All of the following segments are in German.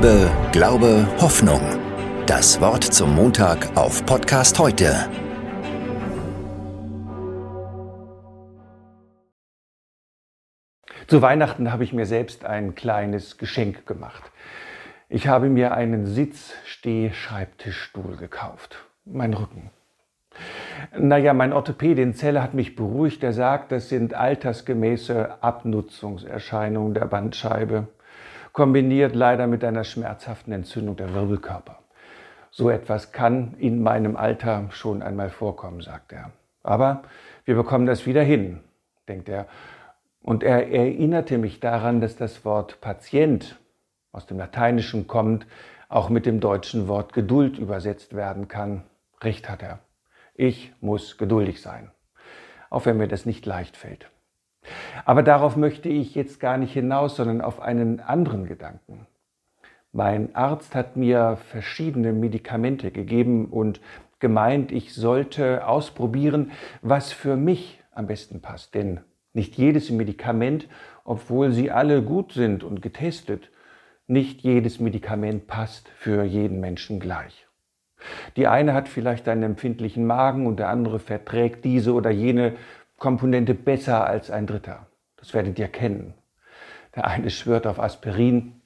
Liebe, Glaube, Hoffnung. Das Wort zum Montag auf Podcast heute. Zu Weihnachten habe ich mir selbst ein kleines Geschenk gemacht. Ich habe mir einen Sitz-Steh-Schreibtischstuhl gekauft. Mein Rücken. Naja, mein Orthopäde in Zelle hat mich beruhigt. Er sagt, das sind altersgemäße Abnutzungserscheinungen der Bandscheibe kombiniert leider mit einer schmerzhaften Entzündung der Wirbelkörper. So etwas kann in meinem Alter schon einmal vorkommen, sagt er. Aber wir bekommen das wieder hin, denkt er. Und er erinnerte mich daran, dass das Wort Patient aus dem Lateinischen kommt, auch mit dem deutschen Wort Geduld übersetzt werden kann. Recht hat er. Ich muss geduldig sein, auch wenn mir das nicht leicht fällt. Aber darauf möchte ich jetzt gar nicht hinaus, sondern auf einen anderen Gedanken. Mein Arzt hat mir verschiedene Medikamente gegeben und gemeint, ich sollte ausprobieren, was für mich am besten passt. Denn nicht jedes Medikament, obwohl sie alle gut sind und getestet, nicht jedes Medikament passt für jeden Menschen gleich. Die eine hat vielleicht einen empfindlichen Magen und der andere verträgt diese oder jene Komponente besser als ein dritter. Das werdet ihr kennen. Der eine schwört auf Aspirin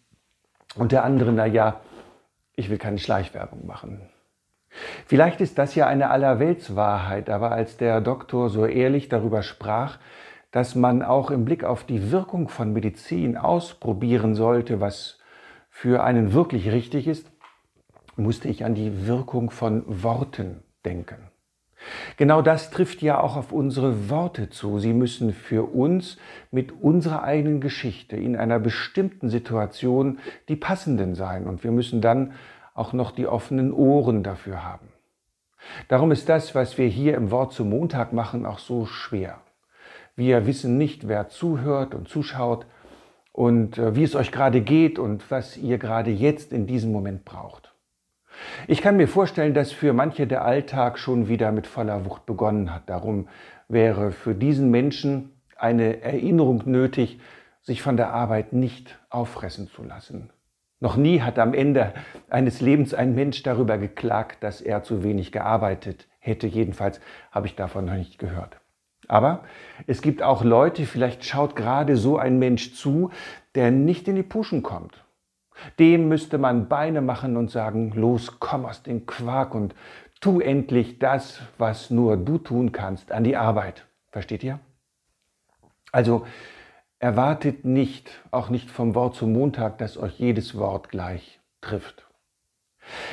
und der andere, na ja, ich will keine Schleichwerbung machen. Vielleicht ist das ja eine Allerweltswahrheit, aber als der Doktor so ehrlich darüber sprach, dass man auch im Blick auf die Wirkung von Medizin ausprobieren sollte, was für einen wirklich richtig ist, musste ich an die Wirkung von Worten denken. Genau das trifft ja auch auf unsere Worte zu. Sie müssen für uns mit unserer eigenen Geschichte in einer bestimmten Situation die passenden sein und wir müssen dann auch noch die offenen Ohren dafür haben. Darum ist das, was wir hier im Wort zum Montag machen, auch so schwer. Wir wissen nicht, wer zuhört und zuschaut und äh, wie es euch gerade geht und was ihr gerade jetzt in diesem Moment braucht. Ich kann mir vorstellen, dass für manche der Alltag schon wieder mit voller Wucht begonnen hat. Darum wäre für diesen Menschen eine Erinnerung nötig, sich von der Arbeit nicht auffressen zu lassen. Noch nie hat am Ende eines Lebens ein Mensch darüber geklagt, dass er zu wenig gearbeitet hätte. Jedenfalls habe ich davon noch nicht gehört. Aber es gibt auch Leute, vielleicht schaut gerade so ein Mensch zu, der nicht in die Puschen kommt dem müsste man Beine machen und sagen, los, komm aus dem Quark und tu endlich das, was nur du tun kannst, an die Arbeit. Versteht ihr? Also erwartet nicht, auch nicht vom Wort zum Montag, dass euch jedes Wort gleich trifft.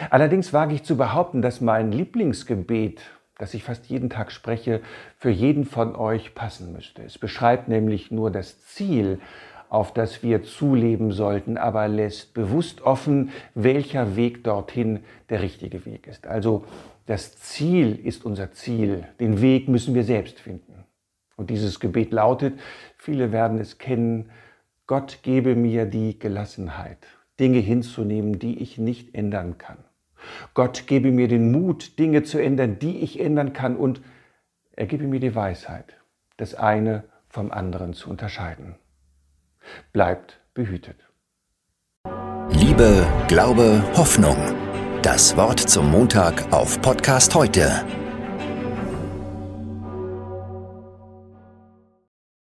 Allerdings wage ich zu behaupten, dass mein Lieblingsgebet, das ich fast jeden Tag spreche, für jeden von euch passen müsste. Es beschreibt nämlich nur das Ziel, auf das wir zuleben sollten, aber lässt bewusst offen, welcher Weg dorthin der richtige Weg ist. Also das Ziel ist unser Ziel, den Weg müssen wir selbst finden. Und dieses Gebet lautet, viele werden es kennen, Gott gebe mir die Gelassenheit, Dinge hinzunehmen, die ich nicht ändern kann. Gott gebe mir den Mut, Dinge zu ändern, die ich ändern kann und er gebe mir die Weisheit, das eine vom anderen zu unterscheiden. Bleibt behütet. Liebe, Glaube, Hoffnung. Das Wort zum Montag auf Podcast heute